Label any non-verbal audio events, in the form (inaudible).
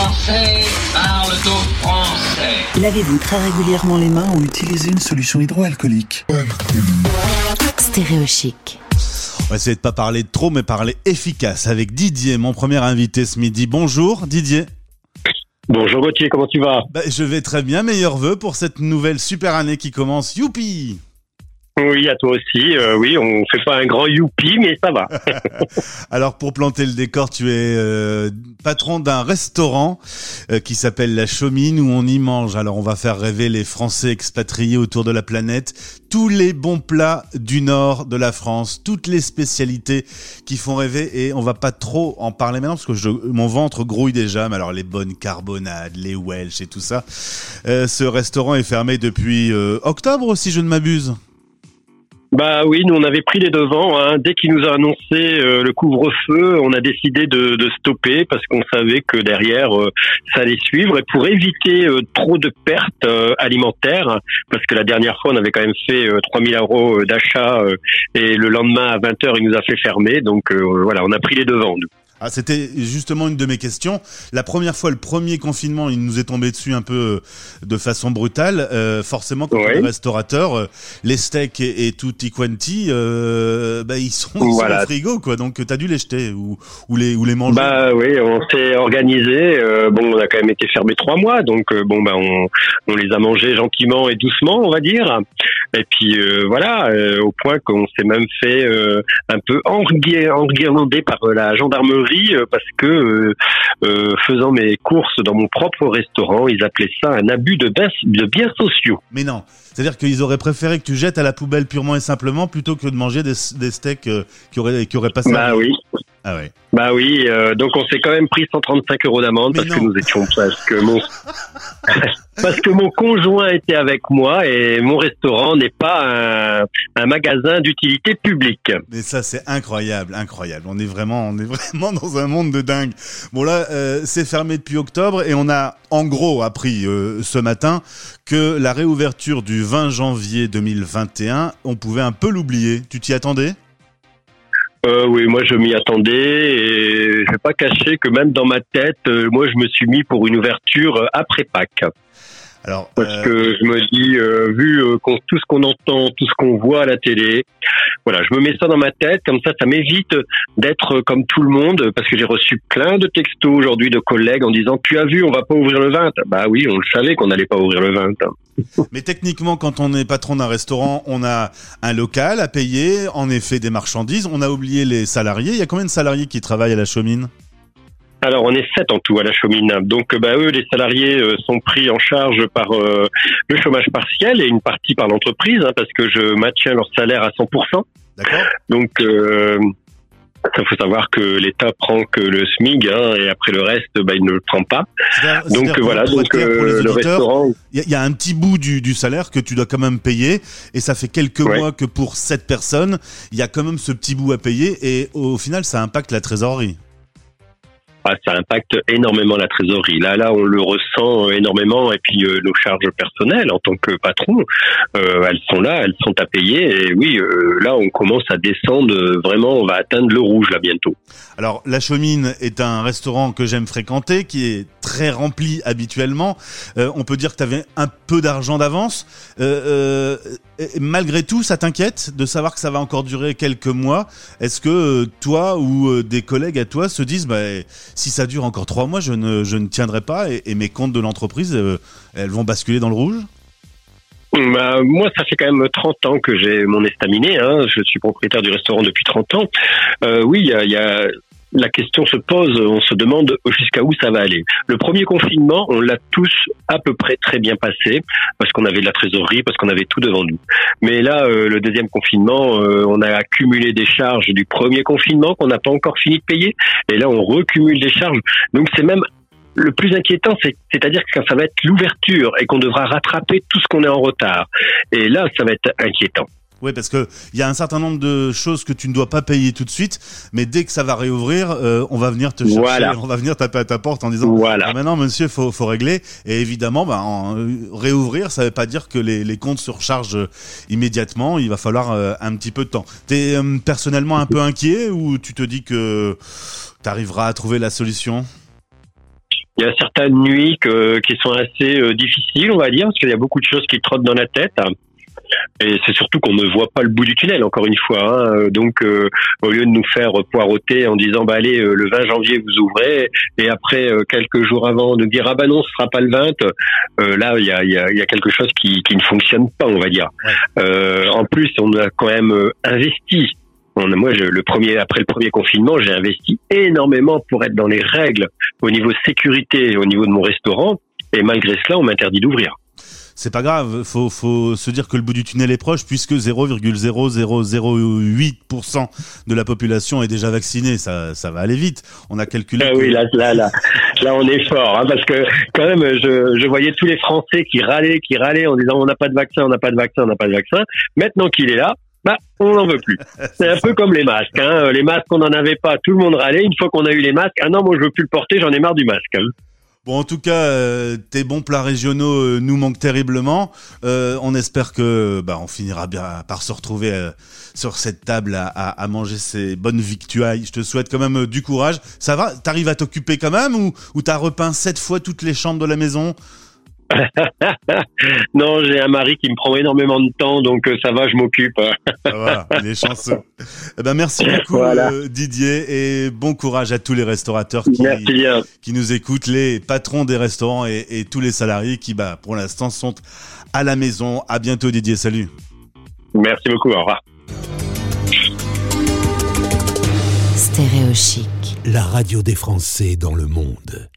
Français au français. Lavez-vous très régulièrement les mains ou utilisez une solution hydroalcoolique. Stéréochic. On va essayer de pas parler trop, mais parler efficace avec Didier, mon premier invité ce midi. Bonjour Didier. Bonjour Gauthier, comment tu vas? Bah, je vais très bien, meilleurs vœux pour cette nouvelle super année qui commence. Youpi Oui, à toi aussi. Euh, oui, on fait pas un grand youpi, mais ça va. (laughs) (laughs) Alors pour planter le décor, tu es euh, patron d'un restaurant euh, qui s'appelle La Chaumine où on y mange. Alors on va faire rêver les Français expatriés autour de la planète. Tous les bons plats du nord de la France, toutes les spécialités qui font rêver et on va pas trop en parler maintenant parce que je, mon ventre grouille déjà. Mais alors les bonnes carbonades, les Welsh et tout ça. Ce restaurant est fermé depuis octobre si je ne m'abuse. Bah oui, nous on avait pris les devants. Hein. Dès qu'il nous a annoncé euh, le couvre-feu, on a décidé de, stopper parce qu'on savait que derrière euh, ça allait suivre. Et pour éviter euh, trop de pertes alimentaires, parce que la dernière fois on avait quand même fait euh, 3000 euros d'achat et le lendemain à 20h il nous a fait fermer. Donc voilà, on a pris les devants. Ah, c'était justement une de mes questions. La première fois, le premier confinement, il nous est tombé dessus un peu euh, de façon brutale. Euh, forcément, on est restaurateur, euh, les steaks et, et tutti quanti, euh, bah, ils sont, ils sont Voilà. au frigo, quoi. Donc, t'as dû les jeter ou, ou les ou les manger. Bah oui, on s'est organisé. euh, bon, on a quand même été fermé trois mois, donc euh, bon, bah on, on les a mangés gentiment et doucement, on va dire. Et puis euh, voilà, euh, au point qu'on s'est même fait euh, un peu enguir- enguirlander par euh, la gendarmerie euh, parce que euh, euh, faisant mes courses dans mon propre restaurant, ils appelaient ça un abus de, biens- de biens sociaux. Mais non. C'est-à-dire qu'ils auraient préféré que tu jettes à la poubelle purement et simplement plutôt que de manger des, des steaks euh, qui auraient qui auraient passé. Bah oui. Ah ouais. Bah oui, euh, donc on s'est quand même pris 135 euros d'amende parce que nous étions parce que mon (laughs) parce que mon conjoint était avec moi et mon restaurant n'est pas un, un magasin d'utilité publique. Mais ça, c'est incroyable, incroyable. On est vraiment, on est vraiment dans un monde de dingue. Bon là, euh, c'est fermé depuis octobre et on a en gros appris euh, ce matin que la réouverture du 20 janvier 2021, on pouvait un peu l'oublier. Tu t'y attendais? Euh, oui, moi je m'y attendais et je vais pas cacher que même dans ma tête, euh, moi je me suis mis pour une ouverture après Pâques. Alors, Parce euh, que je me dis, euh, vu euh, qu'on- tout ce qu'on entend, tout ce qu'on voit à la télé, voilà, je me mets ça dans ma tête, comme ça, ça m'évite d'être comme tout le monde, parce que j'ai reçu plein de textos aujourd'hui de collègues en disant, tu as vu, on va pas ouvrir le 20. Bah oui, on le savait qu'on n'allait pas ouvrir le 20. (laughs) mais techniquement, quand on est patron d'un restaurant, on a un local à payer, en effet des marchandises. On a oublié les salariés. Il y a combien de salariés qui travaillent à la Chaumine Alors, on est sept en tout à la Chaumine. Donc, euh, bah, eux, les salariés euh, sont pris en charge par euh, le chômage partiel et une partie par l'entreprise, hein, parce que je maintiens leur salaire à 100%. D'accord Donc, euh, il faut savoir que l'État prend que le SMIG hein, et après le reste, bah, il ne le prend pas. Donc voilà, pour donc euh, le restaurant. Il y, a- il y a un petit bout du, du salaire que tu dois quand même payer et ça fait quelques Ouais. mois que pour cette personne, il y a quand même ce petit bout à payer et au final ça impacte la trésorerie. Ah, ça impacte énormément la trésorerie. Là, là, on le ressent euh, énormément. Et puis euh, nos charges personnelles en tant que patron, euh, elles sont là, elles sont à payer. Et oui, là, on commence à descendre. Vraiment, on va atteindre le rouge là bientôt. Alors la Chaumine est un restaurant que j'aime fréquenter qui est très rempli habituellement. On peut dire que tu avais un peu d'argent d'avance. Malgré tout, ça t'inquiète de savoir que ça va encore durer quelques mois? Est-ce que toi ou des collègues à toi se disent bah, si ça dure encore trois mois, je ne, je ne tiendrai pas et, mes comptes de l'entreprise, euh, elles vont basculer dans le rouge? Bah, moi, ça fait quand même 30 ans que j'ai mon estaminet. Hein. Je suis propriétaire du restaurant depuis 30 ans. Euh, oui, il y a- la question se pose, on se demande jusqu'à où ça va aller. Le premier confinement, on l'a tous à peu près très bien passé parce qu'on avait de la trésorerie, parce qu'on avait tout devant nous. Mais là, euh, le deuxième confinement, euh, on a accumulé des charges du premier confinement qu'on n'a pas encore fini de payer, et là, on recumule des charges. Donc, c'est même le plus inquiétant, c'est- c'est-à-dire que ça va être l'ouverture et qu'on devra rattraper tout ce qu'on est en retard. Et là, ça va être inquiétant. Oui, parce que il y a un certain nombre de choses que tu ne dois pas payer tout de suite, mais dès que ça va réouvrir, euh, on va venir te chercher, Voilà. on va venir taper à ta porte en disant Voilà. ah, maintenant monsieur, faut faut régler. Et évidemment, bah, en, euh, réouvrir, ça veut pas dire que les, les comptes se rechargent euh, immédiatement. Il va falloir euh, un petit peu de temps. T'es euh, personnellement un peu inquiet ou tu te dis que tu arriveras à trouver la solution? Il y a certaines nuits qui sont assez difficiles, on va dire, parce qu'il y a beaucoup de choses qui trottent dans la tête. Et c'est surtout qu'on ne voit pas le bout du tunnel, encore une fois. Hein. Donc, euh, au lieu de nous faire poireauter en disant, bah allez, euh, le 20 janvier vous ouvrez, et après euh, quelques jours avant de dire, ah bah non, ce sera pas le 20. là, il y a, y, a, y a, quelque chose qui, qui, ne fonctionne pas, on va dire. en plus, on a quand même investi moi, je, le premier, après le premier confinement, j'ai investi énormément pour être dans les règles au niveau sécurité, au niveau de mon restaurant. Et malgré cela, on m'interdit d'ouvrir c'est pas grave. Faut, faut se dire que le bout du tunnel est proche puisque 0,0008% de la population est déjà vaccinée. Ça, ça va aller vite. On a calculé. Ah oui, là, là, là, là, on est fort, hein, parce que quand même, je, je voyais tous les Français qui râlaient, qui râlaient en disant on n'a pas de vaccin, on n'a pas de vaccin, on n'a pas de vaccin. Maintenant qu'il est là, bah, on n'en veut plus. (laughs) C'est un peu comme les masques. Hein. Les masques, on n'en avait pas, tout le monde râlait. Une fois qu'on a eu les masques, ah non, moi je veux plus le porter, j'en ai marre du masque. Bon, en tout cas, euh, tes bons plats régionaux euh, nous manquent terriblement. Euh, on espère que bah, on finira bien par se retrouver sur cette table à, à, manger ces bonnes victuailles. Je te souhaite quand même du courage. Ça va? T'arrives à t'occuper quand même ou, ou t'as repeint sept fois toutes les chambres de la maison? (laughs) non, j'ai un mari qui me prend énormément de temps, donc euh, ça va, je m'occupe. (laughs) voilà, il est chanceux. Eh ben, merci beaucoup euh, Didier et bon courage à tous les restaurateurs qui, qui nous écoutent, les patrons des restaurants et, et tous les salariés qui, bah, pour l'instant, sont à la maison. À bientôt Didier, salut. Merci beaucoup, au revoir. Stéréo la radio des Français dans le monde.